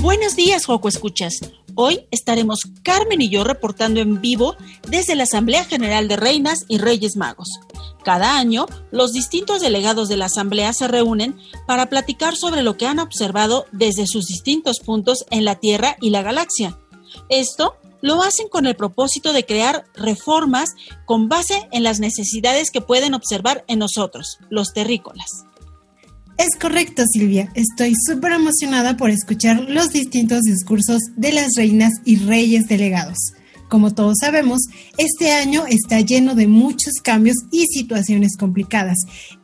Buenos días, Joco Escuchas. Hoy estaremos Carmen y yo reportando en vivo desde la Asamblea General de Reinas y Reyes Magos. Cada año, los distintos delegados de la Asamblea se reúnen para platicar sobre lo que han observado desde sus distintos puntos en la Tierra y la galaxia. Esto lo hacen con el propósito de crear reformas con base en las necesidades que pueden observar en nosotros, los terrícolas. Es correcto, Silvia. Estoy súper emocionada por escuchar los distintos discursos de las reinas y reyes delegados. Como todos sabemos, este año está lleno de muchos cambios y situaciones complicadas.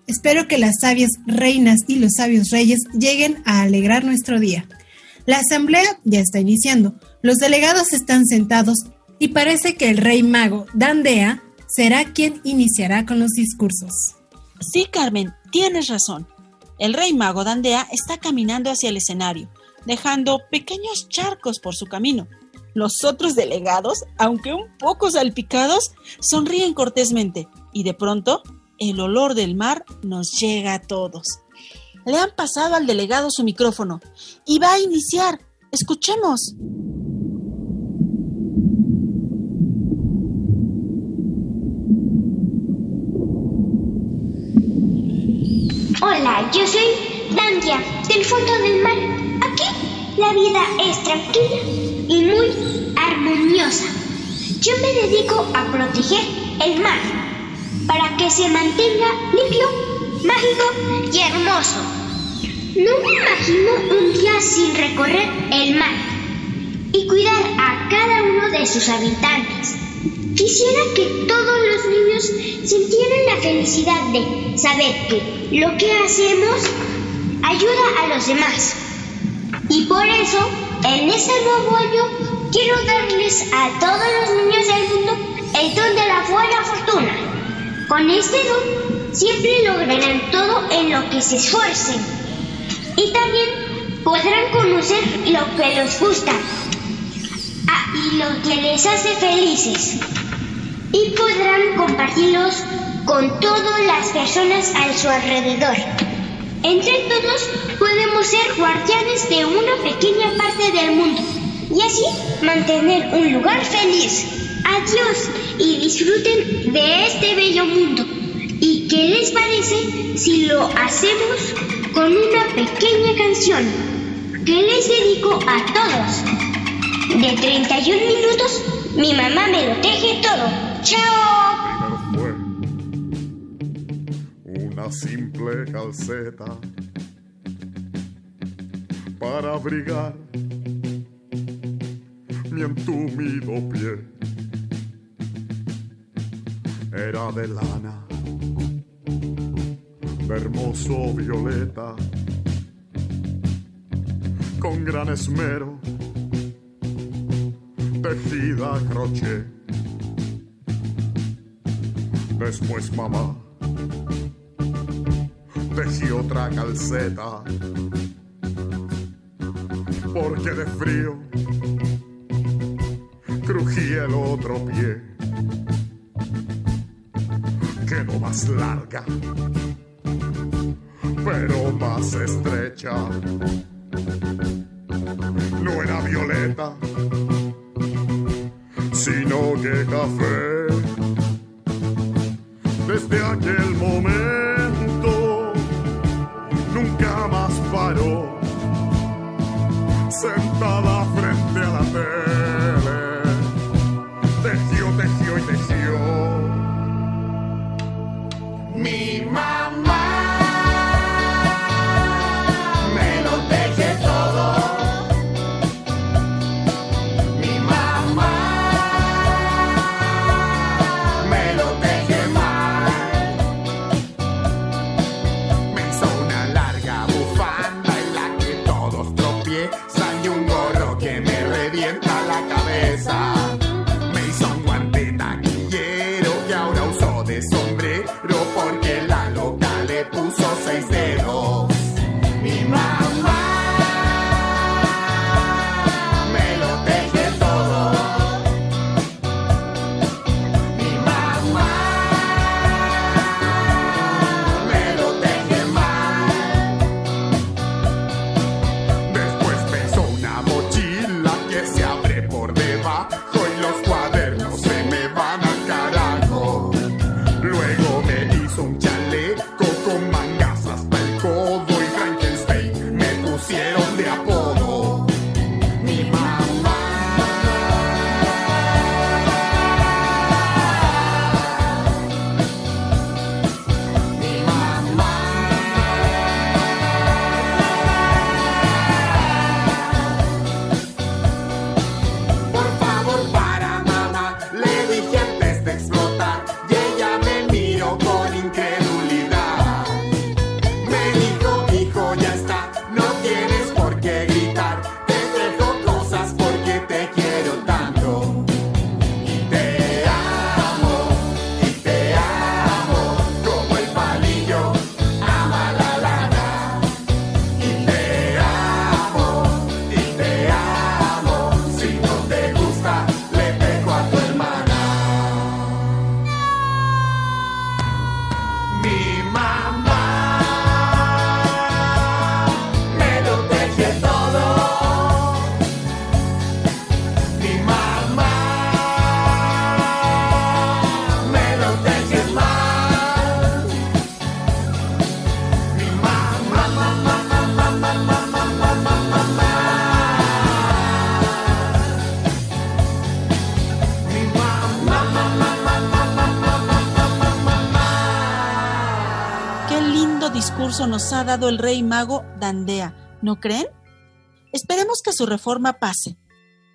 Espero que las sabias reinas y los sabios reyes lleguen a alegrar nuestro día. La asamblea ya está iniciando. Los delegados están sentados y parece que el rey mago Dandea será quien iniciará con los discursos. Sí, Carmen, tienes razón. El rey mago Dandea está caminando hacia el escenario, dejando pequeños charcos por su camino. Los otros delegados, aunque un poco salpicados, sonríen cortésmente y de pronto el olor del mar nos llega a todos. Le han pasado al delegado su micrófono y va a iniciar. Escuchemos. Hola, yo soy Dandia, del fondo del mar. Aquí la vida es tranquila y muy armoniosa. Yo me dedico a proteger el mar para que se mantenga limpio, mágico y hermoso. No me imagino un día sin recorrer el mar y cuidar a cada uno de sus habitantes. Quisiera que todos los niños sintieran la felicidad de saber que lo que hacemos ayuda a los demás. Y por eso, en este nuevo año, quiero darles a todos los niños del mundo el don de la buena fortuna. Con este don, siempre lograrán todo en lo que se esfuercen. Y también podrán conocer lo que les gusta ah, y lo que les hace felices y podrán compartirlos con todas las personas a su alrededor. Entre todos podemos ser guardianes de una pequeña parte del mundo y así mantener un lugar feliz. Adiós y disfruten de este bello mundo. ¿Y qué les parece si lo hacemos con una pequeña canción que les dedico a todos? De 31 minutos, mi mamá me lo teje todo. ¡Chao! Primero fue una simple calceta para abrigar mi entumido pie. Era de lana, de hermoso violeta, con gran esmero, tejida a crochet Después mamá tejí otra calceta porque de frío crujía el otro pie. Quedó más larga, pero más estrecha. No era violeta, sino que café desde aquel momento nunca más paró sentada frente a la tele. Ha dado el rey mago Dandea, ¿no creen? Esperemos que su reforma pase.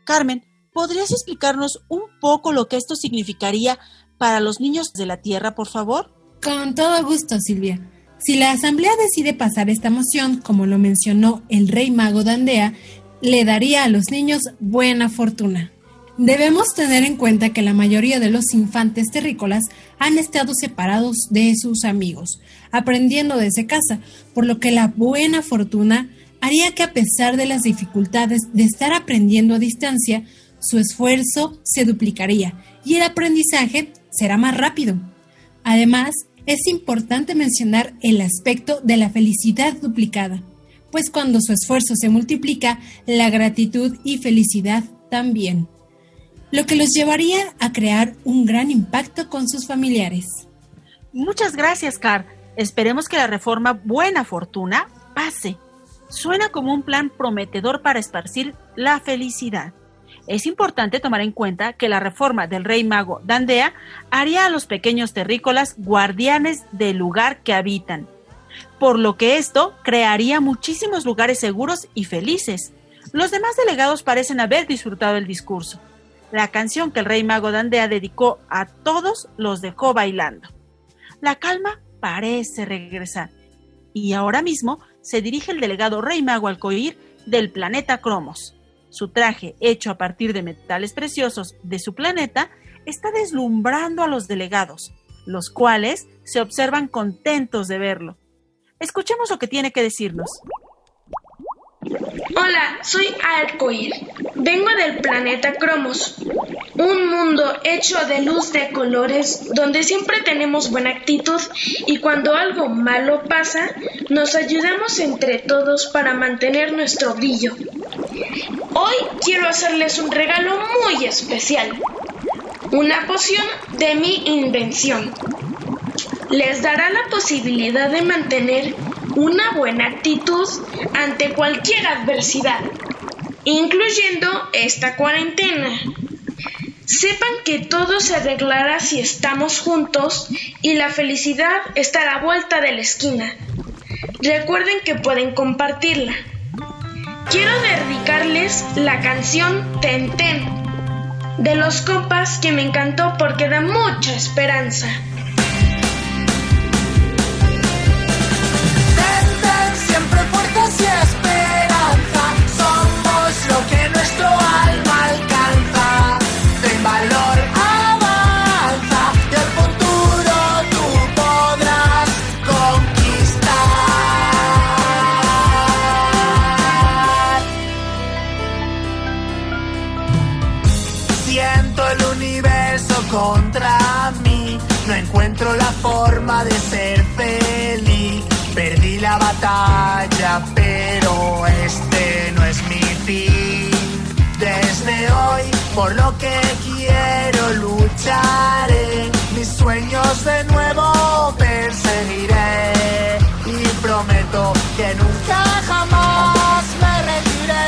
Carmen, ¿podrías explicarnos un poco lo que esto significaría para los niños de la Tierra, por favor? Con todo gusto, Silvia. Si la Asamblea decide pasar esta moción, como lo mencionó el rey mago Dandea, le daría a los niños buena fortuna. Debemos tener en cuenta que la mayoría de los infantes terrícolas han estado separados de sus amigos, aprendiendo desde casa, por lo que la buena fortuna haría que a pesar de las dificultades de estar aprendiendo a distancia, su esfuerzo se duplicaría y el aprendizaje será más rápido. Además, es importante mencionar el aspecto de la felicidad duplicada, pues cuando su esfuerzo se multiplica, la gratitud y felicidad también, lo que los llevaría a crear un gran impacto con sus familiares. Muchas gracias, Car. Esperemos que la reforma Buena Fortuna pase. Suena como un plan prometedor para esparcir la felicidad. Es importante tomar en cuenta que la reforma del rey mago Dandea haría a los pequeños terrícolas guardianes del lugar que habitan, por lo que esto crearía muchísimos lugares seguros y felices. Los demás delegados parecen haber disfrutado el discurso. La canción que el rey mago Dandea dedicó a todos los dejó bailando. La calma parece regresar y ahora mismo se dirige el delegado rey mago Alcoir del planeta Cromos. Su traje, hecho a partir de metales preciosos de su planeta, está deslumbrando a los delegados, los cuales se observan contentos de verlo. Escuchemos lo que tiene que decirnos. Hola, soy Arcoir. Vengo del planeta Cromos, un mundo hecho de luz de colores donde siempre tenemos buena actitud y cuando algo malo pasa, nos ayudamos entre todos para mantener nuestro brillo. Hoy quiero hacerles un regalo muy especial, una poción de mi invención. Les dará la posibilidad de mantener una buena actitud ante cualquier adversidad. incluyendo esta cuarentena. Sepan que todo se arreglará si estamos juntos y la felicidad está a la vuelta de la esquina. Recuerden que pueden compartirla. Quiero dedicarles la canción Ten Ten de los compas que me encantó porque da mucha esperanza. No encuentro la forma de ser feliz. Perdí la batalla, pero este no es mi fin. Desde hoy, por lo que quiero, lucharé. Mis sueños de nuevo perseguiré. Y prometo que nunca jamás me rendiré.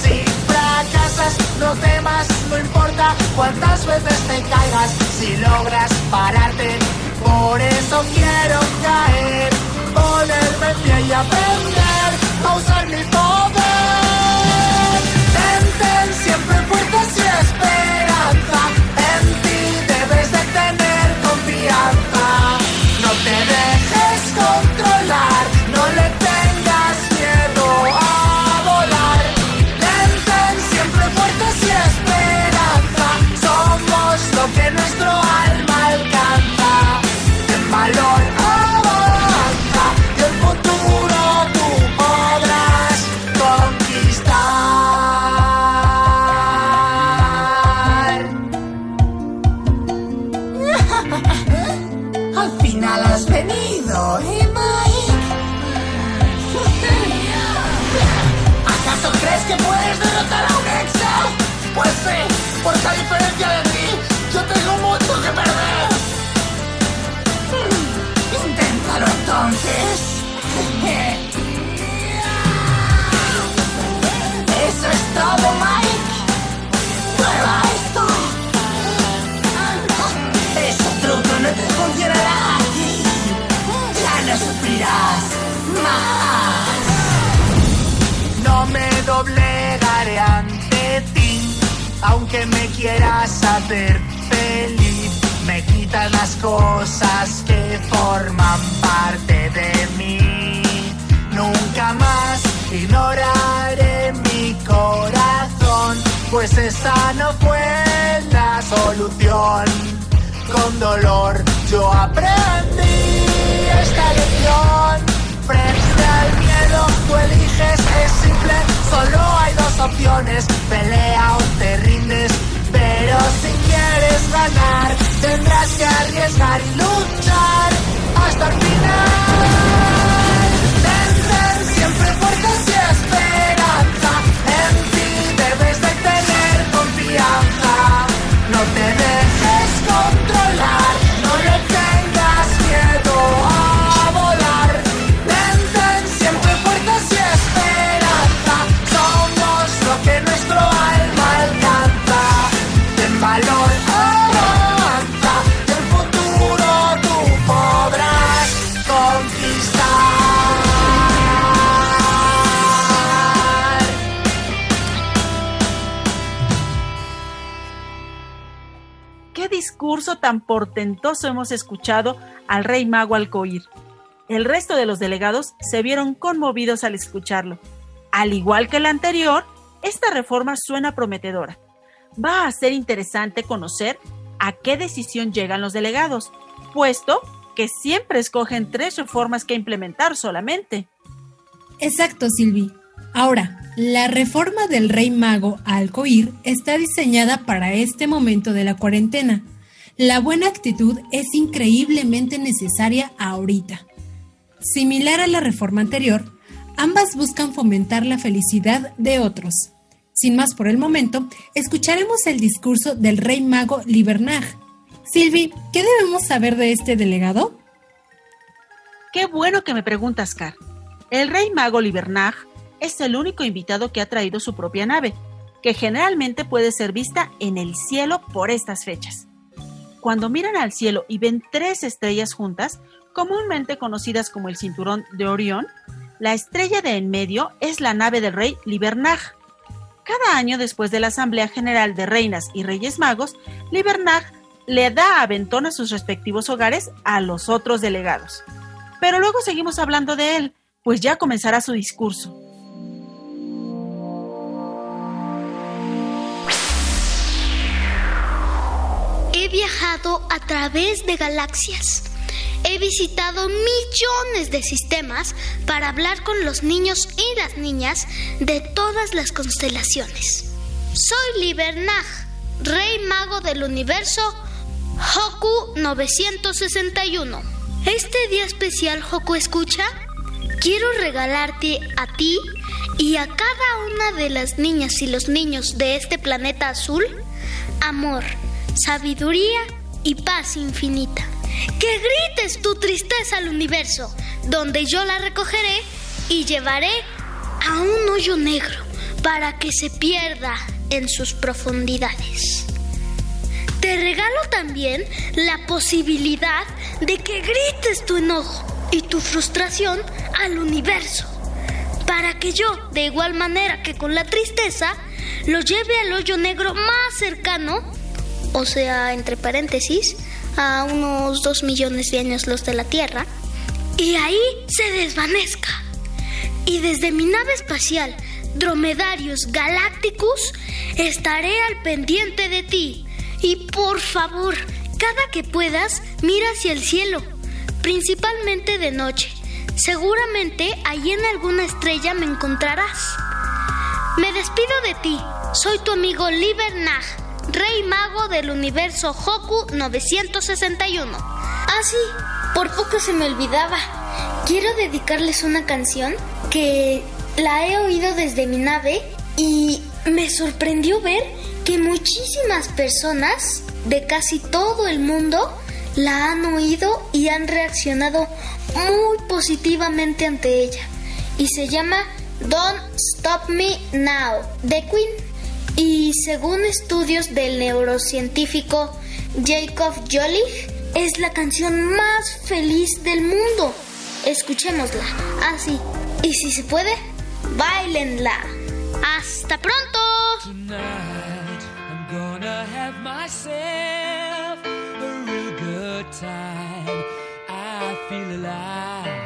Si fracasas, no temas, no importa cuántas veces te caigas. Si logras pararte, por eso quiero caer ponerme en pie y aprender a usar mi poder. Ten, siempre fuertes y esperanza. Nuestro entonces. Eso es todo, Mike. Prueba esto. Ese truco no te funcionará. Ya no sufrirás más. No me doblegaré ante ti, aunque me quieras hacer feliz. Me quitas las cosas que forman parte de mí. Nunca más ignoraré mi corazón, pues esa no fue la solución. Con dolor yo aprendí esta lección. Frente al miedo tú eliges, es simple, solo hay dos opciones, pelea o te rindes. Pero si quieres ganar, tendrás que arriesgar y luchar hasta el final. Ten, siempre fuertes discurso tan portentoso hemos escuchado al rey mago Alcoir? El resto de los delegados se vieron conmovidos al escucharlo. Al igual que el anterior, esta reforma suena prometedora. Va a ser interesante conocer a qué decisión llegan los delegados, puesto que siempre escogen tres reformas que implementar solamente. Exacto, Silvi. Ahora, la reforma del Rey Mago Alcoir está diseñada para este momento de la cuarentena. La buena actitud es increíblemente necesaria ahorita. Similar a la reforma anterior, ambas buscan fomentar la felicidad de otros. Sin más por el momento, escucharemos el discurso del Rey Mago Libernag. Silvi, ¿qué debemos saber de este delegado? Qué bueno que me preguntas, Car. El rey mago Libernag es el único invitado que ha traído su propia nave, que generalmente puede ser vista en el cielo por estas fechas. Cuando miran al cielo y ven tres estrellas juntas, comúnmente conocidas como el cinturón de Orión, la estrella de en medio es la nave del rey Libernag. Cada año después de la Asamblea General de Reinas y Reyes Magos, Libernag le da aventón a sus respectivos hogares a los otros delegados. Pero luego seguimos hablando de él, pues ya comenzará su discurso. He viajado a través de galaxias. He visitado millones de sistemas para hablar con los niños y las niñas de todas las constelaciones. Soy Libernag, rey mago del universo Hoku 961. Este día especial, Hoku Escucha, quiero regalarte a ti y a cada una de las niñas y los niños de este planeta azul amor, sabiduría y paz infinita. Que grites tu tristeza al universo, donde yo la recogeré y llevaré a un hoyo negro para que se pierda en sus profundidades. Te regalo también la posibilidad de que grites tu enojo y tu frustración al universo, para que yo, de igual manera que con la tristeza, lo lleve al hoyo negro más cercano, o sea, entre paréntesis, a unos dos millones de años luz de la Tierra, y ahí se desvanezca. Y desde mi nave espacial, Dromedarios Galacticus, estaré al pendiente de ti. Y por favor, cada que puedas, mira hacia el cielo, principalmente de noche. Seguramente allí en alguna estrella me encontrarás. Me despido de ti. Soy tu amigo Libernag, rey mago del universo Hoku 961. Ah, sí, por poco se me olvidaba. Quiero dedicarles una canción que la he oído desde mi nave y me sorprendió ver que muchísimas personas de casi todo el mundo la han oído y han reaccionado muy positivamente ante ella. Y se llama Don't Stop Me Now de Queen. Y según estudios del neurocientífico Jacob Jolich, es la canción más feliz del mundo. Escuchémosla. Así. y si se puede, bailenla. ¡Hasta pronto! Feel.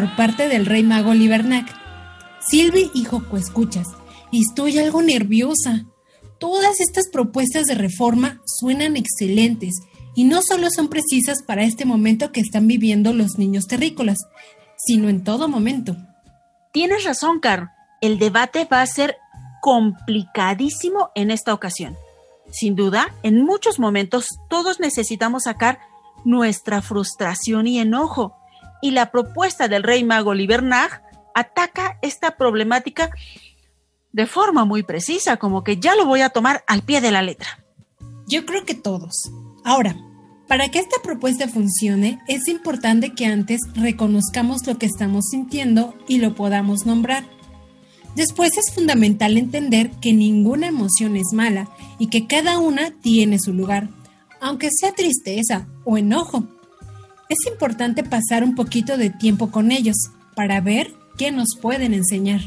Por parte del rey mago Libernac. Silvi Joco, escuchas, estoy algo nerviosa. Todas estas propuestas de reforma suenan excelentes y no solo son precisas para este momento que están viviendo los niños terrícolas, sino en todo momento. Tienes razón, Car. El debate va a ser complicadísimo en esta ocasión. Sin duda, en muchos momentos todos necesitamos sacar nuestra frustración y enojo, y la propuesta del rey mago Libernag ataca esta problemática de forma muy precisa, como que ya lo voy a tomar al pie de la letra. Yo creo que todos. Ahora, para que esta propuesta funcione, es importante que antes reconozcamos lo que estamos sintiendo y lo podamos nombrar. Después es fundamental entender que ninguna emoción es mala y que cada una tiene su lugar, aunque sea tristeza o enojo. Es importante pasar un poquito de tiempo con ellos para ver qué nos pueden enseñar.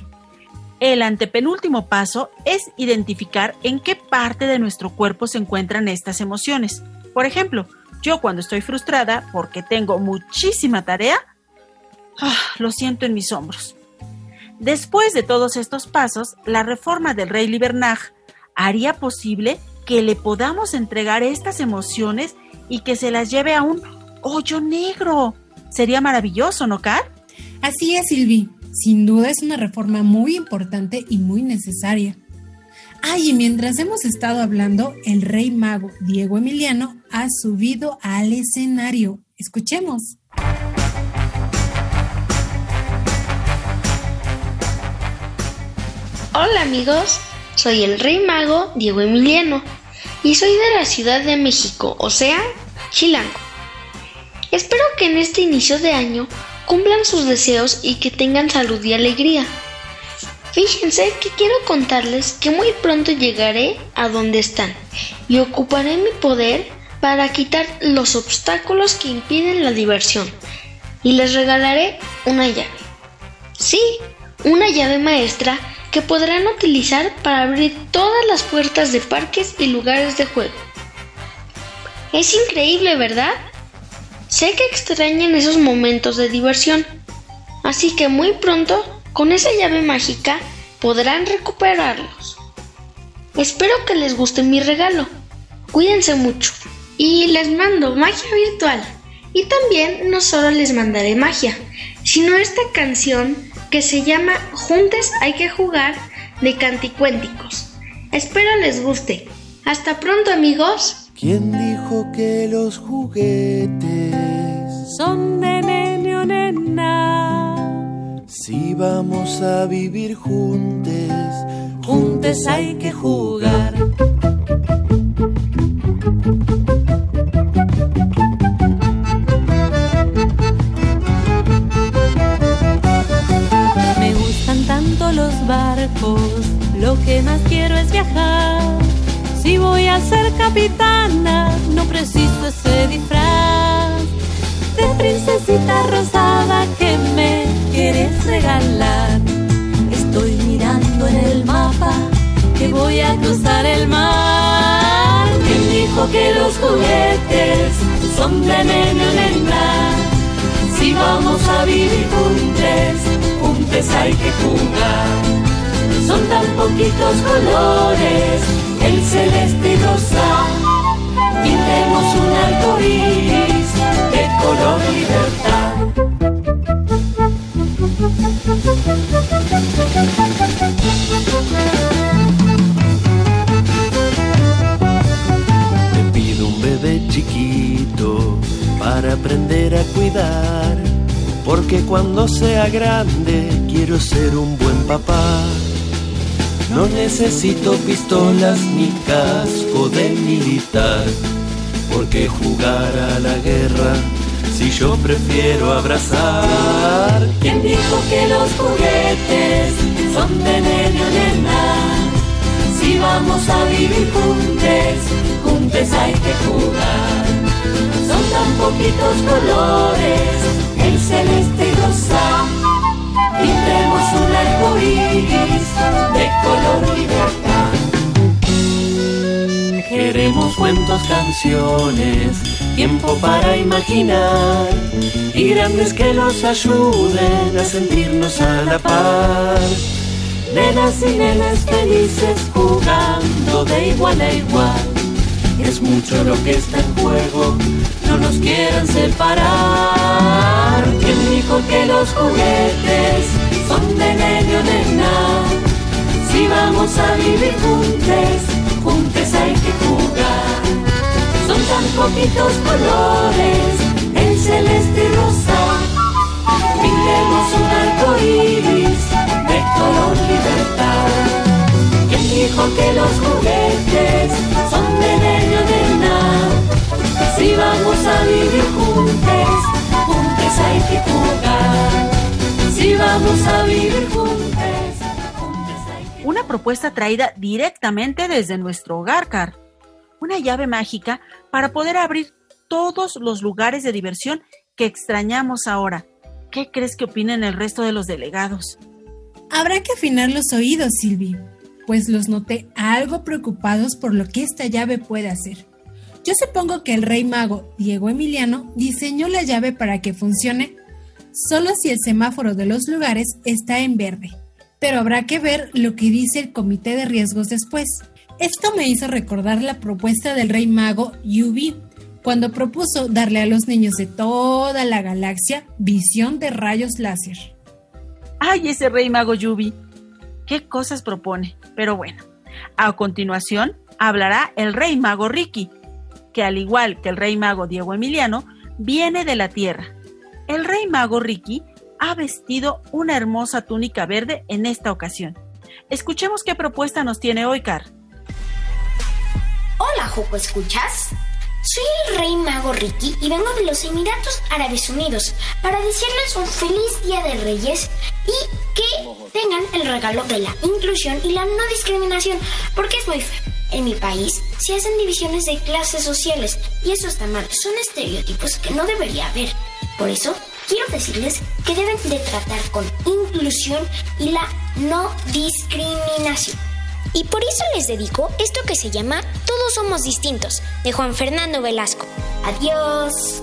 El antepenúltimo paso es identificar en qué parte de nuestro cuerpo se encuentran estas emociones. Por ejemplo, yo cuando estoy frustrada porque tengo muchísima tarea, ah, lo siento en mis hombros. Después de todos estos pasos, la reforma del rey Libernag haría posible que le podamos entregar estas emociones y que se las lleve a un hoyo negro. Sería maravilloso, ¿no, Car? Así es, Silvi. Sin duda es una reforma muy importante y muy necesaria. Ay, y mientras hemos estado hablando, el rey mago Diego Emiliano ha subido al escenario. Escuchemos. Hola amigos, soy el rey mago Diego Emiliano y soy de la Ciudad de México, o sea, Chilango. Espero que en este inicio de año cumplan sus deseos y que tengan salud y alegría. Fíjense que quiero contarles que muy pronto llegaré a donde están y ocuparé mi poder para quitar los obstáculos que impiden la diversión y les regalaré una llave. Sí, una llave maestra que podrán utilizar para abrir todas las puertas de parques y lugares de juego. Es increíble, ¿verdad? Sé que extrañan esos momentos de diversión, así que muy pronto con esa llave mágica podrán recuperarlos. Espero que les guste mi regalo. Cuídense mucho. Y les mando magia virtual. Y también no solo les mandaré magia, sino esta canción que se llama Juntes hay que jugar de Canticuénticos. Espero les guste. Hasta pronto amigos. ¿Quién dijo que los juguetes son de nene o nena? Si vamos a vivir juntos, juntos hay que jugar. Me gustan tanto los barcos, lo que más quiero es viajar. Si voy a ser capitana, no preciso ese disfraz de princesita rosada que me quieres regalar. Estoy mirando en el mapa que voy a cruzar el mar. ¿Quién dijo que los juguetes son de nene o nena? Si vamos a vivir juntos, juntos hay que jugar. Son tan poquitos colores, el celeste y rosa. Pintemos un arco iris de color libertad. te pido un bebé chiquito para aprender a cuidar. Porque cuando sea grande quiero ser un buen papá. No necesito pistolas ni casco de militar. Porque jugar a la guerra si yo prefiero abrazar? ¿Quién dijo que los juguetes son de nene o nena? Si vamos a vivir juntos, juntos hay que jugar. Son tan poquitos colores, el celeste y rosa. Pintemos de color libertad. Queremos cuentos, canciones, tiempo para imaginar y grandes que nos ayuden a sentirnos a la par. Nenas y nenes felices jugando de igual a igual. Es mucho lo que está en juego, no nos quieran separar. ¿Quién dijo que los juguetes son de medio de nada? Si vamos a vivir juntos, juntos hay que jugar. Son tan poquitos colores, el celeste y rosa. Pintemos un arco iris de color libertad. ¿Quién dijo que los juguetes son de medio de nada? Si vamos a vivir juntos, juntos hay que jugar. Si vamos a vivir juntos. Una propuesta traída directamente desde nuestro hogar, Car. Una llave mágica para poder abrir todos los lugares de diversión que extrañamos ahora. ¿Qué crees que opinen el resto de los delegados? Habrá que afinar los oídos, Silvi, pues los noté algo preocupados por lo que esta llave puede hacer. Yo supongo que el rey mago Diego Emiliano diseñó la llave para que funcione solo si el semáforo de los lugares está en verde pero habrá que ver lo que dice el comité de riesgos después. Esto me hizo recordar la propuesta del rey mago Yubi, cuando propuso darle a los niños de toda la galaxia visión de rayos láser. ¡Ay, ese rey mago Yubi! ¿Qué cosas propone? Pero bueno, a continuación hablará el rey mago Ricky, que al igual que el rey mago Diego Emiliano, viene de la Tierra. El rey mago Ricky ha vestido una hermosa túnica verde en esta ocasión. Escuchemos qué propuesta nos tiene hoy, Car. Hola, Joco, ¿escuchas? Soy el rey mago Ricky y vengo de los Emiratos Árabes Unidos para decirles un feliz Día de Reyes y que tengan el regalo de la inclusión y la no discriminación, porque es muy feo. En mi país se hacen divisiones de clases sociales y eso está mal. Son estereotipos que no debería haber. Por eso quiero decirles que deben de tratar con inclusión y la no discriminación. Y por eso les dedico esto que se llama Todos somos distintos, de Juan Fernando Velasco. Adiós.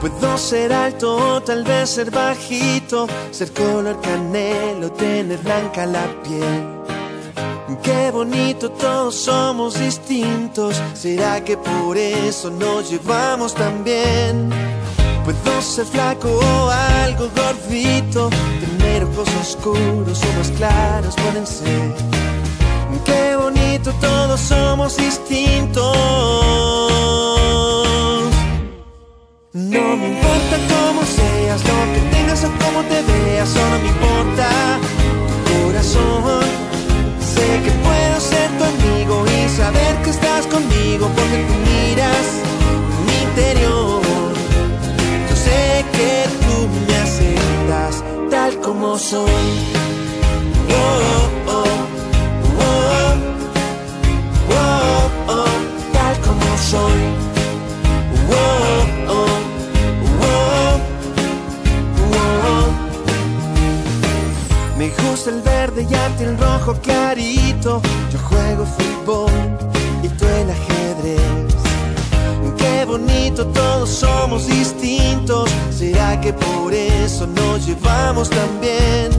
Puedo ser alto, tal vez ser bajito, ser color canelo, tener blanca la piel. Qué bonito, todos somos distintos. ¿Será que por eso nos llevamos tan bien? Puedo ser flaco o algo gordito, tener ojos oscuros o más claros pueden ser. Qué bonito, todos somos distintos. No me importa cómo seas, lo que tengas o cómo te veas, solo me importa tu corazón. Sé que puedo ser tu amigo y saber que estás conmigo porque tú miras mi interior. Yo sé que tú me aceptas tal como soy. Oh, oh, oh, oh, oh, oh, tal como soy. Me gusta el verde y a ti el rojo clarito. Yo juego fútbol y tú el ajedrez. Qué bonito, todos somos distintos. ¿Será que por eso nos llevamos tan bien?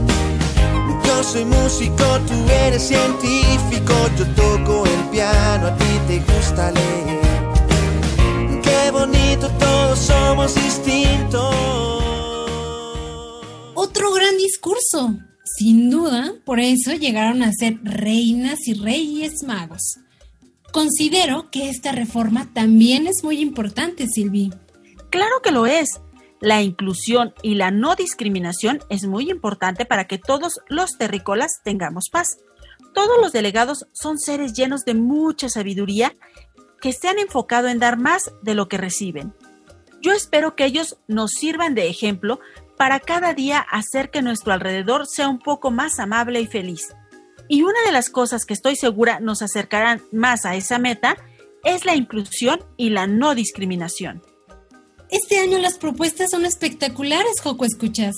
Yo soy músico, tú eres científico. Yo toco el piano, a ti te gusta leer. Qué bonito, todos somos distintos. Otro gran discurso. Sin duda, por eso llegaron a ser reinas y reyes magos. Considero que esta reforma también es muy importante, Silvi. Claro que lo es. La inclusión y la no discriminación es muy importante para que todos los terrícolas tengamos paz. Todos los delegados son seres llenos de mucha sabiduría que se han enfocado en dar más de lo que reciben. Yo espero que ellos nos sirvan de ejemplo para cada día hacer que nuestro alrededor sea un poco más amable y feliz. Y una de las cosas que estoy segura nos acercarán más a esa meta es la inclusión y la no discriminación. Este año las propuestas son espectaculares, Joco Escuchas.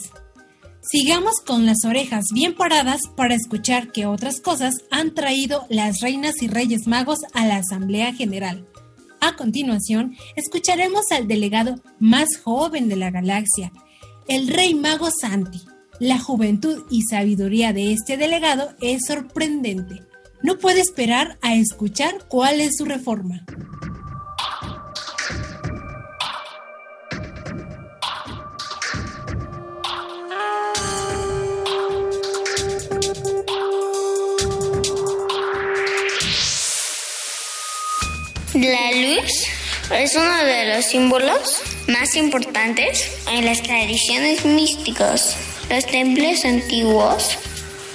Sigamos con las orejas bien paradas para escuchar qué otras cosas han traído las reinas y reyes magos a la Asamblea General. A continuación, escucharemos al delegado más joven de la galaxia, el Rey Mago Santi. La juventud y sabiduría de este delegado es sorprendente. No puede esperar a escuchar cuál es su reforma. La luz es uno de los símbolos más importantes en las tradiciones místicas. Los templos antiguos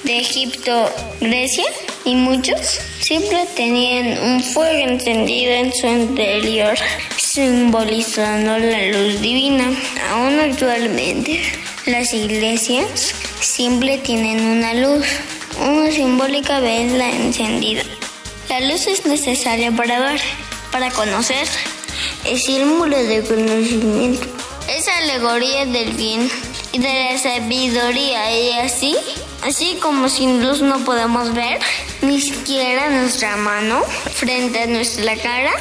de Egipto, Grecia y muchos siempre tenían un fuego encendido en su interior, simbolizando la luz divina. Aún actualmente, las iglesias siempre tienen una luz, una simbólica vela encendida. La luz es necesaria para ver, para conocer, es símbolo de conocimiento. Es alegoría del bien y de la sabiduría y así, así como sin luz no podemos ver ni siquiera nuestra mano frente a nuestra cara,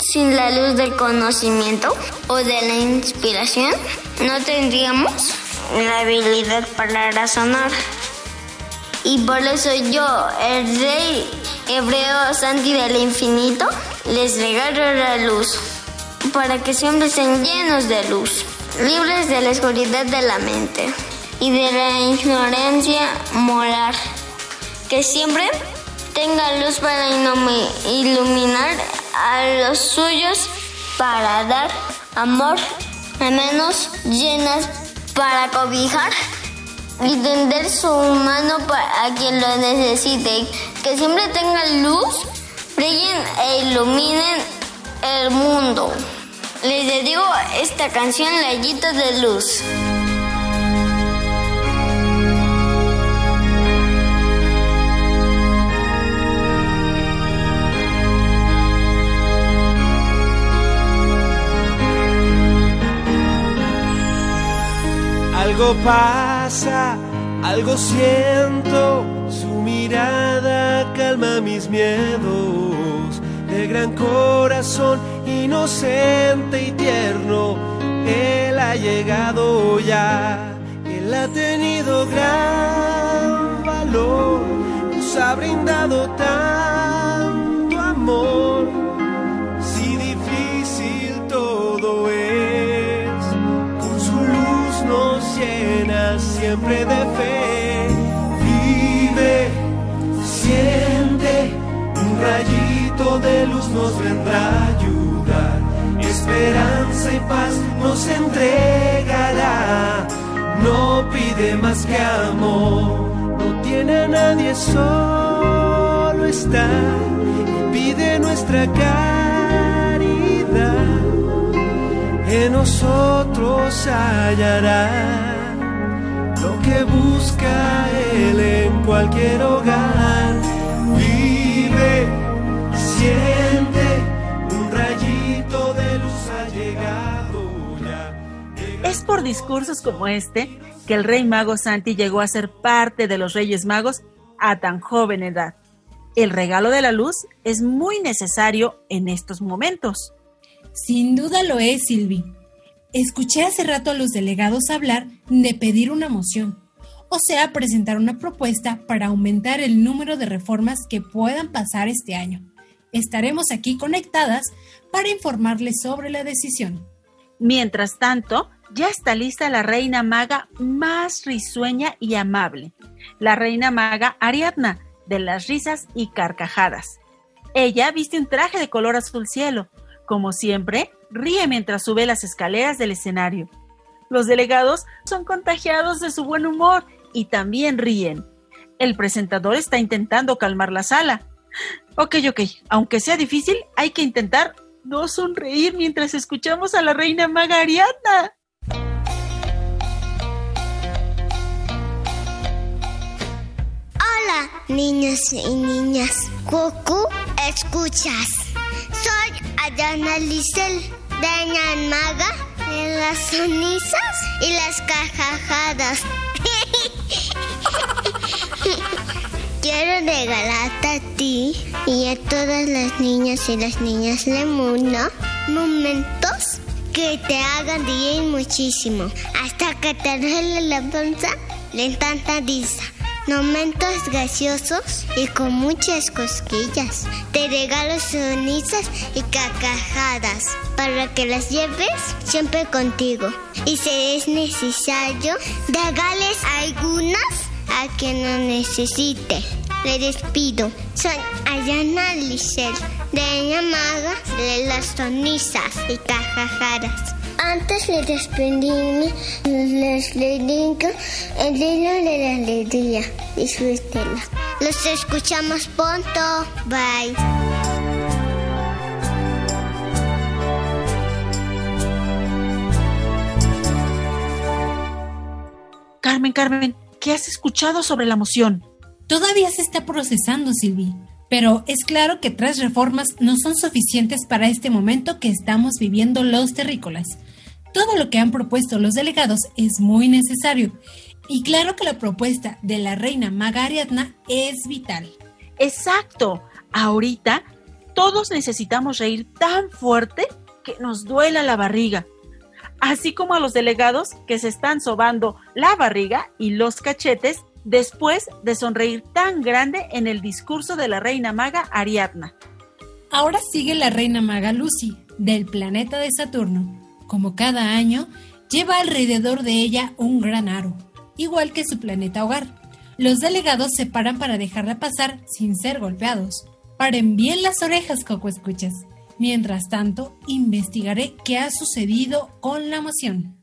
sin la luz del conocimiento o de la inspiración, no tendríamos la habilidad para razonar. Y por eso yo, el rey hebreo Santi del infinito, les regalo la luz, para que siempre estén llenos de luz, libres de la oscuridad de la mente y de la ignorancia moral, que siempre tenga luz para iluminar a los suyos, para dar amor, a manos llenas para cobijar y tender su mano para quien lo necesite. Que siempre tengan luz, brillen e iluminen el mundo. Les dedico esta canción, Layitos de Luz. Algo pasa, algo siento, su mirada calma mis miedos. De gran corazón, inocente y tierno, Él ha llegado ya. Él ha tenido gran valor, nos ha brindado tanto amor. Si difícil todo es, con su luz nos llena siempre de fe. Vive, siente, un rayito de luz nos vendrá. Esperanza y paz nos entregará. No pide más que amor, no tiene a nadie, solo está. Y pide nuestra caridad en nosotros hallará lo que busca Él en cualquier hogar. Vive, siente, por discursos como este que el rey mago Santi llegó a ser parte de los Reyes Magos a tan joven edad. El regalo de la luz es muy necesario en estos momentos. Sin duda lo es, Silvi. Escuché hace rato a los delegados hablar de pedir una moción, o sea, presentar una propuesta para aumentar el número de reformas que puedan pasar este año. Estaremos aquí conectadas para informarles sobre la decisión. Mientras tanto, ya está lista la reina maga más risueña y amable, la reina maga Ariadna, de las risas y carcajadas. Ella viste un traje de color azul cielo. Como siempre, ríe mientras sube las escaleras del escenario. Los delegados son contagiados de su buen humor y también ríen. El presentador está intentando calmar la sala. Ok, ok, aunque sea difícil, hay que intentar no sonreír mientras escuchamos a la reina maga Ariadna. Hola, niños y niñas. Cucu, escuchas. Soy Ayana Lisel, Dañan Maga, de las sonrisas y las cajajadas. Quiero regalarte a ti y a todas las niñas y las niñas del mundo momentos que te hagan reír muchísimo. Hasta que te duele la panza de tanta risa. Momentos graciosos y con muchas cosquillas. Te regalo sonrisas y carcajadas para que las lleves siempre contigo. Y si es necesario, regales algunas a quien lo necesite. Le despido. Soy Ayana Lisel, de Maga, de las sonrisas y carcajadas. Antes de despedirme, les dedico el hilo de la alegría. Disfrútenla. Los escuchamos pronto. Bye. Carmen, Carmen, ¿qué has escuchado sobre la moción? Todavía se está procesando, Silvi, pero es claro que tres reformas no son suficientes para este momento que estamos viviendo los terrícolas. Todo lo que han propuesto los delegados es muy necesario y claro que la propuesta de la reina Maga Ariadna es vital. Exacto. Ahorita todos necesitamos reír tan fuerte que nos duela la barriga. Así como a los delegados que se están sobando la barriga y los cachetes después de sonreír tan grande en el discurso de la reina maga Ariadna. Ahora sigue la reina maga Lucy, del planeta de Saturno. Como cada año, lleva alrededor de ella un gran aro, igual que su planeta hogar. Los delegados se paran para dejarla pasar sin ser golpeados. Paren bien las orejas, Coco Escuchas. Mientras tanto, investigaré qué ha sucedido con la moción.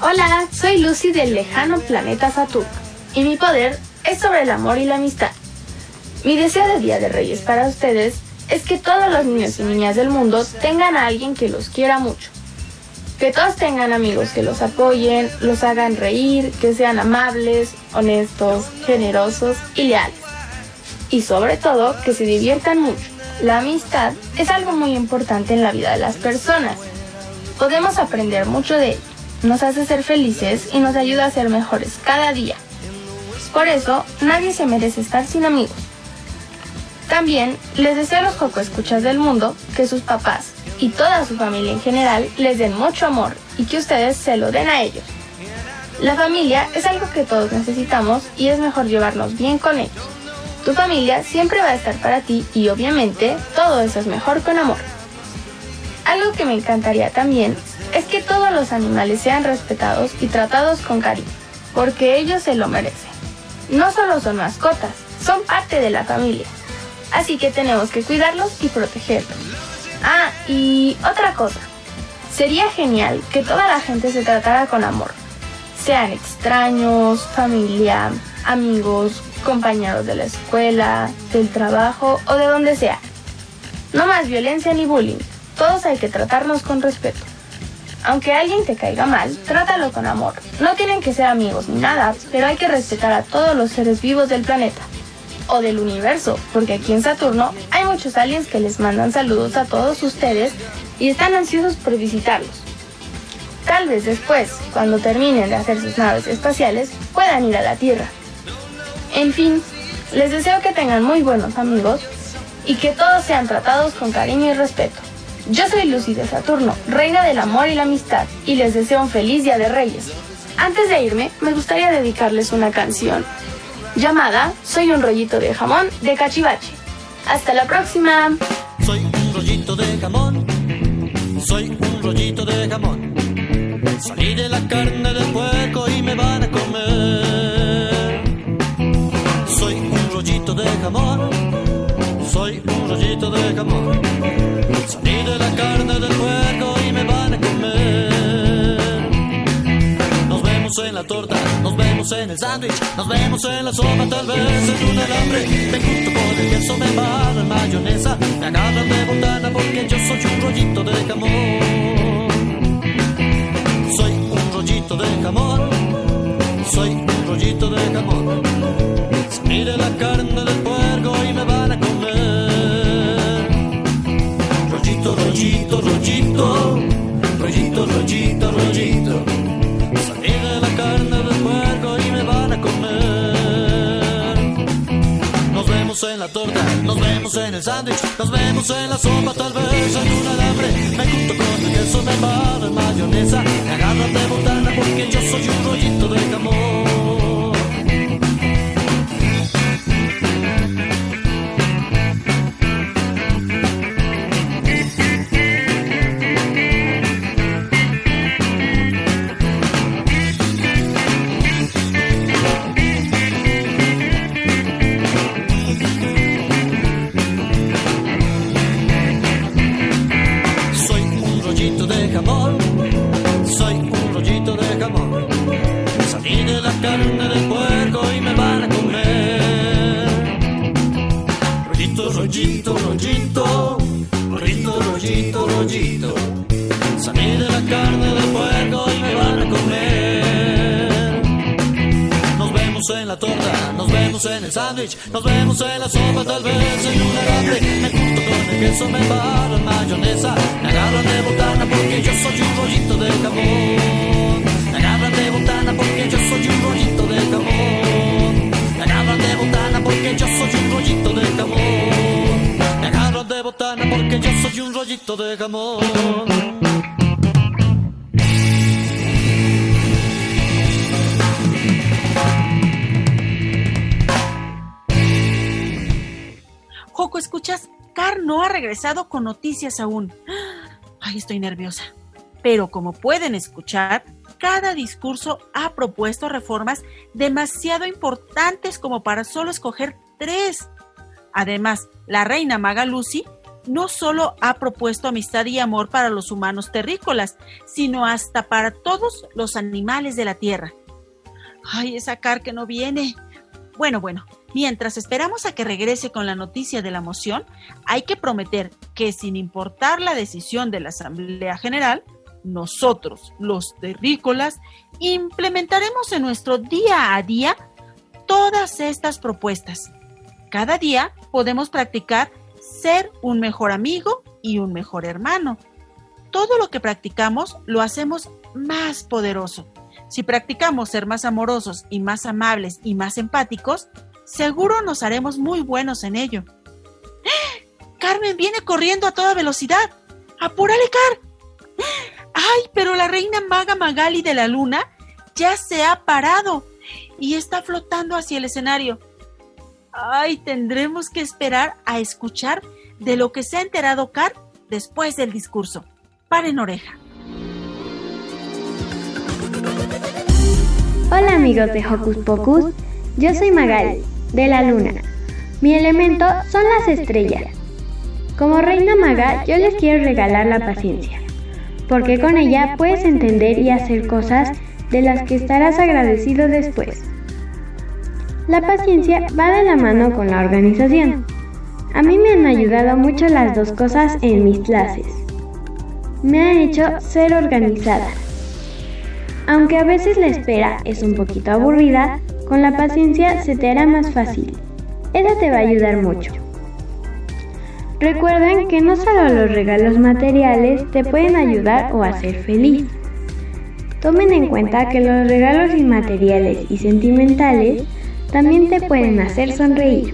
Hola, soy Lucy del lejano planeta Saturno y mi poder es sobre el amor y la amistad. Mi deseo de Día de Reyes para ustedes es que todos los niños y niñas del mundo tengan a alguien que los quiera mucho. Que todos tengan amigos que los apoyen, los hagan reír, que sean amables, honestos, generosos y leales. Y sobre todo, que se diviertan mucho. La amistad es algo muy importante en la vida de las personas. Podemos aprender mucho de él. Nos hace ser felices y nos ayuda a ser mejores cada día. Por eso, nadie se merece estar sin amigos. También les deseo a los Joco Escuchas del mundo que sus papás y toda su familia en general les den mucho amor y que ustedes se lo den a ellos. La familia es algo que todos necesitamos y es mejor llevarnos bien con ellos. Tu familia siempre va a estar para ti y obviamente todo eso es mejor con amor. Algo que me encantaría también es que todos los animales sean respetados y tratados con cariño, porque ellos se lo merecen. No solo son mascotas, son parte de la familia. Así que tenemos que cuidarlos y protegerlos. Ah, y otra cosa. Sería genial que toda la gente se tratara con amor. Sean extraños, familia, amigos, compañeros de la escuela, del trabajo o de donde sea. No más violencia ni bullying. Todos hay que tratarnos con respeto. Aunque alguien te caiga mal, trátalo con amor. No tienen que ser amigos ni nada, pero hay que respetar a todos los seres vivos del planeta. O del universo, porque aquí en Saturno hay muchos aliens que les mandan saludos a todos ustedes y están ansiosos por visitarlos. Tal vez después, cuando terminen de hacer sus naves espaciales, puedan ir a la Tierra. En fin, les deseo que tengan muy buenos amigos y que todos sean tratados con cariño y respeto. Yo soy Lucy de Saturno, reina del amor y la amistad, y les deseo un feliz Día de Reyes. Antes de irme, me gustaría dedicarles una canción llamada Soy un rollito de jamón de Cachivache. Hasta la próxima. Soy un rollito de jamón, soy un rollito de jamón. Salí de la carne del puerco y me van a comer. Soy un rollito de jamón, soy un rollito de jamón. Salí de la carne del puerco y me van a comer. Nos vemos en la torta, nos vemos en el sándwich, nos vemos en la sopa, tal vez en un alambre. Me junto con el queso, me embarro en mayonesa, me agarran de botana porque yo soy un rollito de jamón. Soy un rollito de jamón, Soy un rollito de jamón. Mire la carne del puerco y me van a Rollito, rollito, rollito. Rollito, rollito, rollito. Salí la carne del puerco y me van a comer. Nos vemos en la torta, nos vemos en el sándwich, nos vemos en la sopa, tal vez en un alambre. Me junto con el queso, me paro en mayonesa. Me agarran de botana porque yo soy un rollito de jamón. En el sándwich, noticias aún. Ay, estoy nerviosa. Pero como pueden escuchar, cada discurso ha propuesto reformas demasiado importantes como para solo escoger tres. Además, la reina maga Lucy no solo ha propuesto amistad y amor para los humanos terrícolas, sino hasta para todos los animales de la tierra. Ay, esa Car que no viene. Bueno, bueno, mientras esperamos a que regrese con la noticia de la moción, hay que prometer que sin importar la decisión de la Asamblea General, nosotros, los terrícolas, implementaremos en nuestro día a día todas estas propuestas. Cada día podemos practicar ser un mejor amigo y un mejor hermano. Todo lo que practicamos lo hacemos más poderoso. Si practicamos ser más amorosos y más amables y más empáticos, seguro nos haremos muy buenos en ello. Carmen viene corriendo a toda velocidad. ¡Apúrale, Car! ¡Ay, pero la reina maga Magali de la luna ya se ha parado y está flotando hacia el escenario! ¡Ay, tendremos que esperar a escuchar de lo que se ha enterado Car después del discurso! Paren oreja. Hola amigos de Hocus Pocus, yo soy Magali, de la luna. Mi elemento son las estrellas. Como reina maga, yo les quiero regalar la paciencia, porque con ella puedes entender y hacer cosas de las que estarás agradecido después. La paciencia va de la mano con la organización. A mí me han ayudado mucho las dos cosas en mis clases. Me ha hecho ser organizada. Aunque a veces la espera es un poquito aburrida, con la paciencia se te hará más fácil. Esa te va a ayudar mucho. Recuerden que no solo los regalos materiales te pueden ayudar o hacer feliz. Tomen en cuenta que los regalos inmateriales y sentimentales también te pueden hacer sonreír.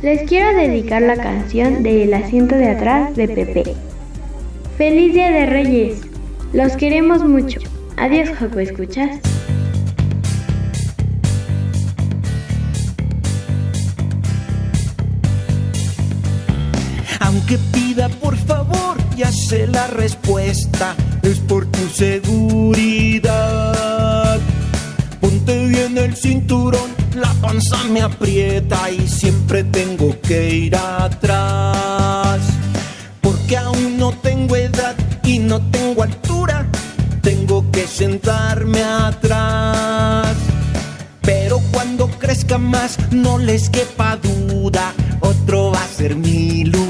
Les quiero dedicar la canción de El asiento de atrás de Pepe. ¡Feliz Día de Reyes! Los queremos mucho. Adiós, Joco, ¿escuchas? Aunque pida por favor, ya sé la respuesta, es por tu seguridad. Ponte bien el cinturón, la panza me aprieta y siempre tengo que ir atrás. Porque aún no tengo edad y no tengo altura, tengo que sentarme atrás. Pero cuando crezca más, no les quepa duda, otro va a ser mi lugar.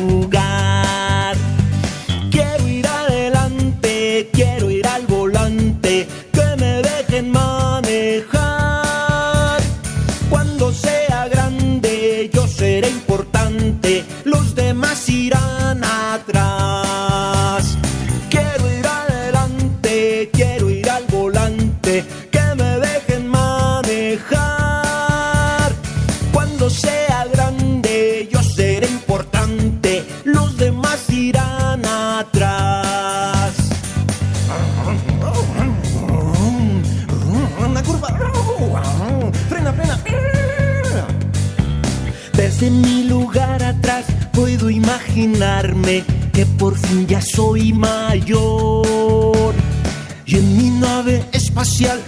Espacial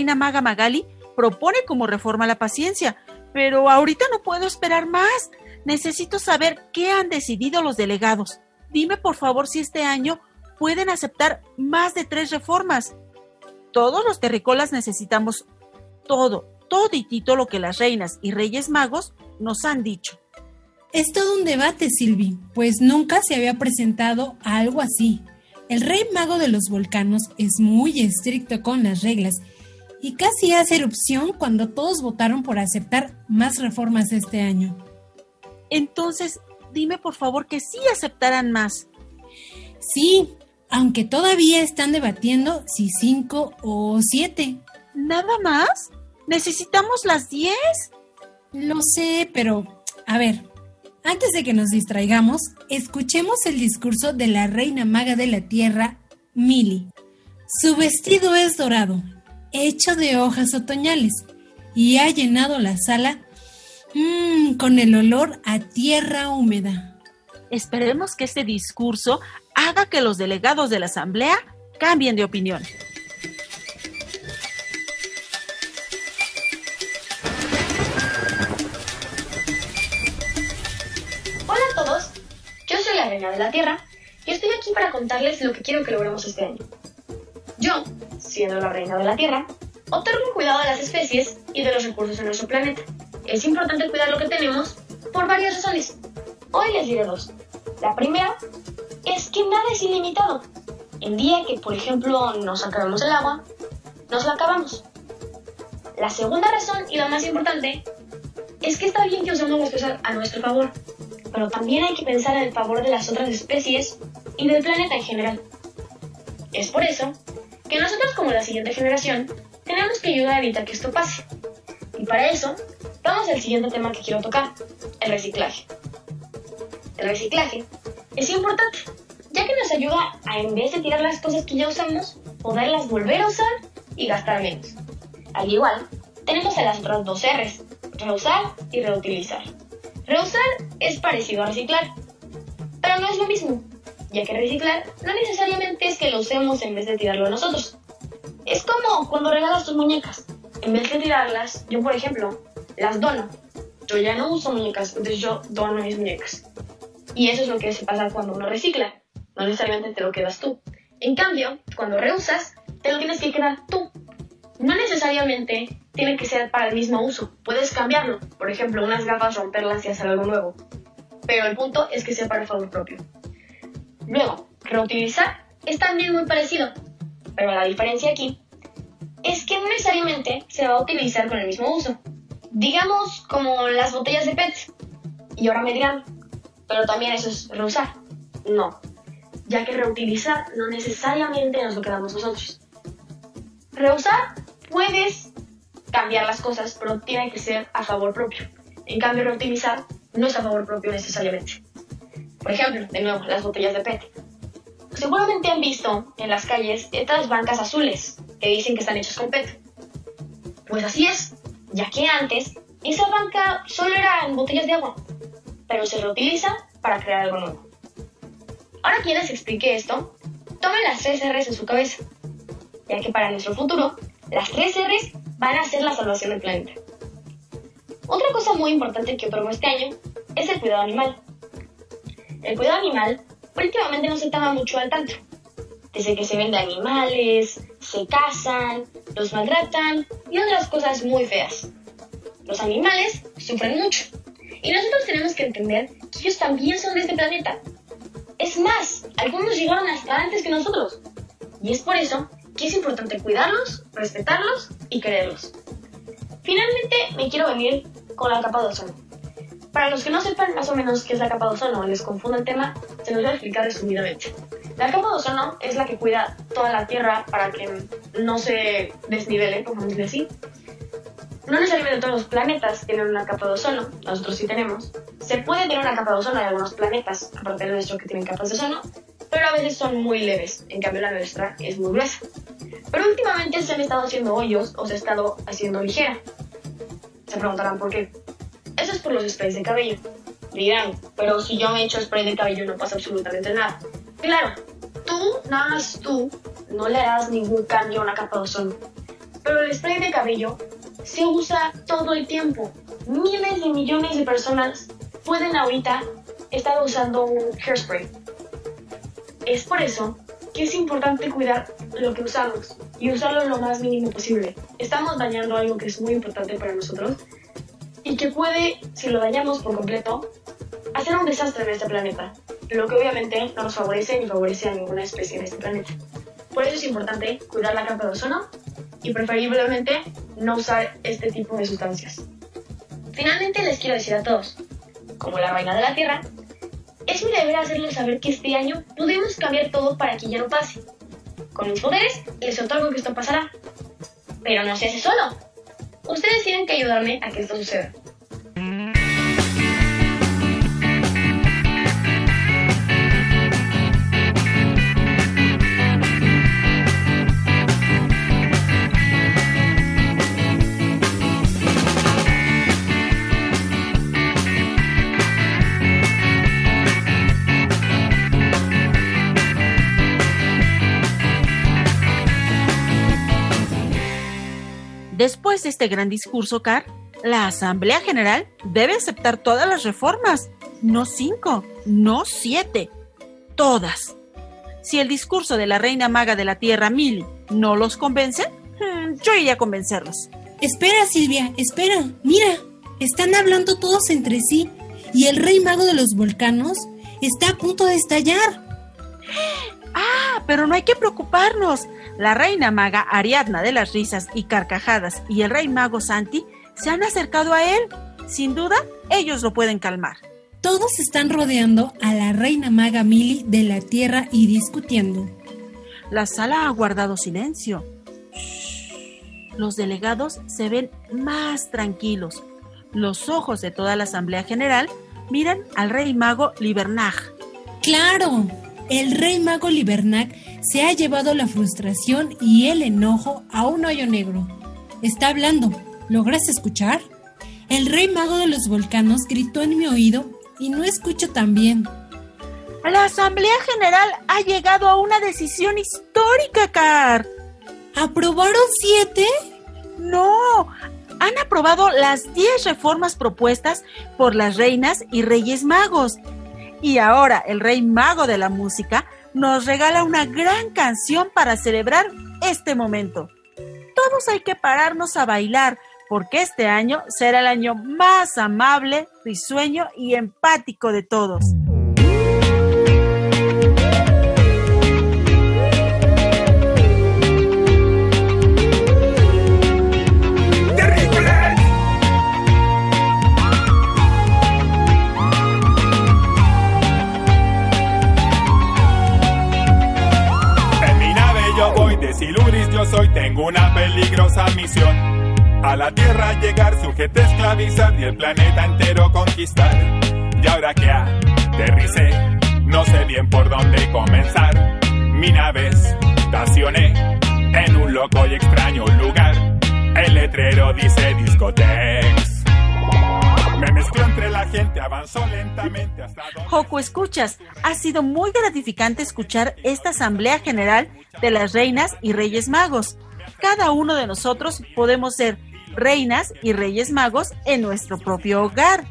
reina maga Magali propone como reforma la paciencia, pero ahorita no puedo esperar más. Necesito saber qué han decidido los delegados. Dime por favor si este año pueden aceptar más de tres reformas. Todos los terricolas necesitamos todo, toditito lo que las reinas y reyes magos nos han dicho. Es todo un debate, Silvi, pues nunca se había presentado algo así. El rey mago de los volcanos es muy estricto con las reglas y casi hace erupción cuando todos votaron por aceptar más reformas este año. Entonces, dime por favor que sí aceptarán más. Sí, aunque todavía están debatiendo si cinco o siete. ¿Nada más? ¿Necesitamos las diez? Lo sé, pero a ver, antes de que nos distraigamos, escuchemos el discurso de la reina maga de la tierra, Mili. Su vestido es dorado, hecho de hojas otoñales, y ha llenado la sala mmm, con el olor a tierra húmeda. Esperemos que este discurso haga que los delegados de la asamblea cambien de opinión. Hola a todos, yo soy la reina de la Tierra y estoy aquí para contarles lo que quiero que logremos este año. Yo, siendo la reina de la Tierra, otorgo cuidado a las especies y de los recursos en nuestro planeta. Es importante cuidar lo que tenemos por varias razones. Hoy les diré dos. La primera es que nada es ilimitado. El día que, por ejemplo, nos acabemos el agua, nos la acabamos. La segunda razón, y la más importante, es que está bien que usemos las cosas a nuestro favor, pero también hay que pensar en el favor de las otras especies y del planeta en general. Es por eso que nosotros como la siguiente generación tenemos que ayudar a evitar que esto pase. Y para eso, vamos al siguiente tema que quiero tocar, el reciclaje. El reciclaje es importante, ya que nos ayuda a en vez de tirar las cosas que ya usamos, poderlas volver a usar y gastar menos. Al igual, tenemos a las dos R's, reusar y reutilizar. Reusar es parecido a reciclar, pero no es lo mismo, ya que reciclar no necesariamente es que lo usemos en vez de tirarlo a nosotros. Es como cuando regalas tus muñecas. En vez de tirarlas, yo por ejemplo, las dono. Yo ya no uso muñecas, entonces yo dono mis muñecas. Y eso es lo que se pasa cuando uno recicla. No necesariamente te lo quedas tú. En cambio, cuando reusas, te lo tienes que quedar tú. No necesariamente tiene que ser para el mismo uso. Puedes cambiarlo. Por ejemplo, unas gafas, romperlas y hacer algo nuevo. Pero el punto es que sea para favor propio. Luego, reutilizar es también muy parecido. Pero la diferencia aquí es que no necesariamente se va a utilizar con el mismo uso. Digamos como las botellas de PET. Y ahora me dirán, pero también eso es reusar. No, ya que reutilizar no necesariamente nos lo quedamos nosotros. Reusar puedes cambiar las cosas, pero tiene que ser a favor propio. En cambio, reutilizar no es a favor propio necesariamente. Por ejemplo, de nuevo, las botellas de PET. Seguramente han visto en las calles estas bancas azules que dicen que están hechas con PET. Pues así es, ya que antes esa banca solo eran botellas de agua, pero se reutiliza para crear algo nuevo. Ahora que les expliqué esto, tomen las tres R's en su cabeza, ya que para nuestro futuro, las tres R's van a ser la salvación del planeta. Otra cosa muy importante que otorgo este año es el cuidado animal. El cuidado animal últimamente no se estaba mucho al tanto. Desde que se venden animales, se cazan, los maltratan y otras cosas muy feas. Los animales sufren mucho Y nosotros tenemos que entender que ellos también son de este planeta. Es más, algunos llegaron hasta antes que nosotros. Y es por eso que es importante cuidarlos, respetarlos y quererlos. Finalmente me quiero venir con la capa de ozono. Para los que no sepan más o menos qué es la capa de ozono o les confunda el tema, se los voy a explicar resumidamente. La capa de ozono es la que cuida toda la Tierra para que no se desnivele, como decir así. No necesariamente todos los planetas tienen una capa de ozono, nosotros sí tenemos. Se puede tener una capa de ozono, hay algunos planetas, aparte del nuestro, que tienen capas de ozono, pero a veces son muy leves, en cambio la nuestra es muy gruesa. Pero últimamente se han estado haciendo hoyos o se ha estado haciendo ligera. Se preguntarán por qué. Eso es por los sprays de cabello. Dirán, pero si yo me echo spray de cabello no pasa absolutamente nada. Claro, tú, nada más tú, no le harás ningún cambio a una capa de ozono. Pero el spray de cabello se usa todo el tiempo. Miles de millones de personas pueden ahorita estar usando un hairspray. Es por eso que es importante cuidar lo que usamos y usarlo lo más mínimo posible. Estamos dañando algo que es muy importante para nosotros y que puede, si lo dañamos por completo, hacer un desastre en este planeta, lo que obviamente no nos favorece ni favorece a ninguna especie en este planeta. Por eso es importante cuidar la capa de ozono y preferiblemente no usar este tipo de sustancias. Finalmente les quiero decir a todos, como la reina de la Tierra, es mi deber hacerles saber que este año podemos cambiar todo para que ya no pase. Con mis poderes les otorgo que esto pasará. Pero no se hace solo. Ustedes tienen que ayudarme a que esto suceda. Después de este gran discurso, Car, la Asamblea General debe aceptar todas las reformas. No cinco, no siete, todas. Si el discurso de la reina maga de la Tierra, Mili, no los convence, hmm, yo iría a convencerlos. Espera, Silvia, espera. Mira, están hablando todos entre sí y el rey mago de los volcanos está a punto de estallar. Ah, pero no hay que preocuparnos. La reina maga Ariadna de las risas y carcajadas y el rey mago Santi se han acercado a él. Sin duda, ellos lo pueden calmar. Todos están rodeando a la reina maga Mili de la tierra y discutiendo. La sala ha guardado silencio. Los delegados se ven más tranquilos. Los ojos de toda la Asamblea General miran al rey mago Libernag. ¡Claro! El rey mago Libernac se ha llevado la frustración y el enojo a un hoyo negro. Está hablando. ¿Logras escuchar? El rey mago de los volcanos gritó en mi oído y no escucho tan bien. La Asamblea General ha llegado a una decisión histórica, Car. ¿Aprobaron siete? No, han aprobado las diez reformas propuestas por las reinas y reyes magos. Y ahora el rey mago de la música nos regala una gran canción para celebrar este momento. Todos hay que pararnos a bailar porque este año será el año más amable, risueño y empático de todos. Tengo una peligrosa misión. A la Tierra llegar, sujeto esclavizar y el planeta entero conquistar. Y ahora que aterricé, no sé bien por dónde comenzar. Mi nave estacioné en un loco y extraño lugar. El letrero dice discotex. Me mezcló entre la gente, avanzó lentamente hasta donde... Joco, escuchas, ha sido muy gratificante escuchar esta Asamblea General de las Reinas y Reyes Magos. Cada uno de nosotros podemos ser reinas y reyes magos en nuestro propio hogar.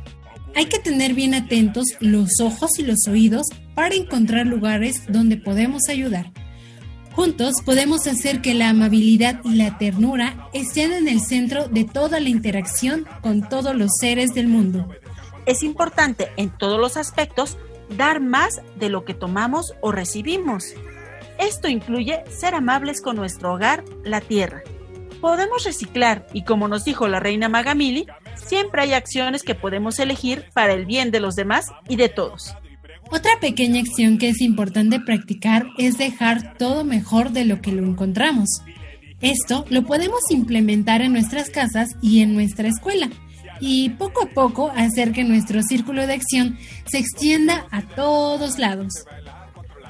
Hay que tener bien atentos los ojos y los oídos para encontrar lugares donde podemos ayudar. Juntos podemos hacer que la amabilidad y la ternura estén en el centro de toda la interacción con todos los seres del mundo. Es importante en todos los aspectos dar más de lo que tomamos o recibimos. Esto incluye ser amables con nuestro hogar, la tierra. Podemos reciclar y como nos dijo la reina Magamili, siempre hay acciones que podemos elegir para el bien de los demás y de todos. Otra pequeña acción que es importante practicar es dejar todo mejor de lo que lo encontramos. Esto lo podemos implementar en nuestras casas y en nuestra escuela y poco a poco hacer que nuestro círculo de acción se extienda a todos lados.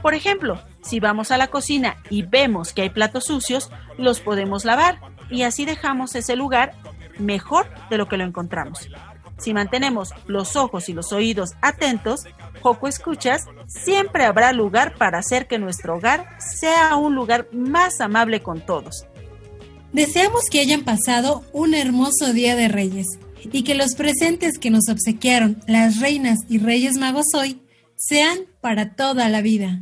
Por ejemplo, si vamos a la cocina y vemos que hay platos sucios, los podemos lavar y así dejamos ese lugar mejor de lo que lo encontramos. Si mantenemos los ojos y los oídos atentos, poco escuchas, siempre habrá lugar para hacer que nuestro hogar sea un lugar más amable con todos. Deseamos que hayan pasado un hermoso día de Reyes y que los presentes que nos obsequiaron las reinas y reyes magos hoy sean para toda la vida.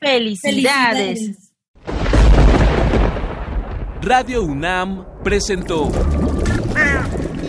¡Felicidades! Radio UNAM presentó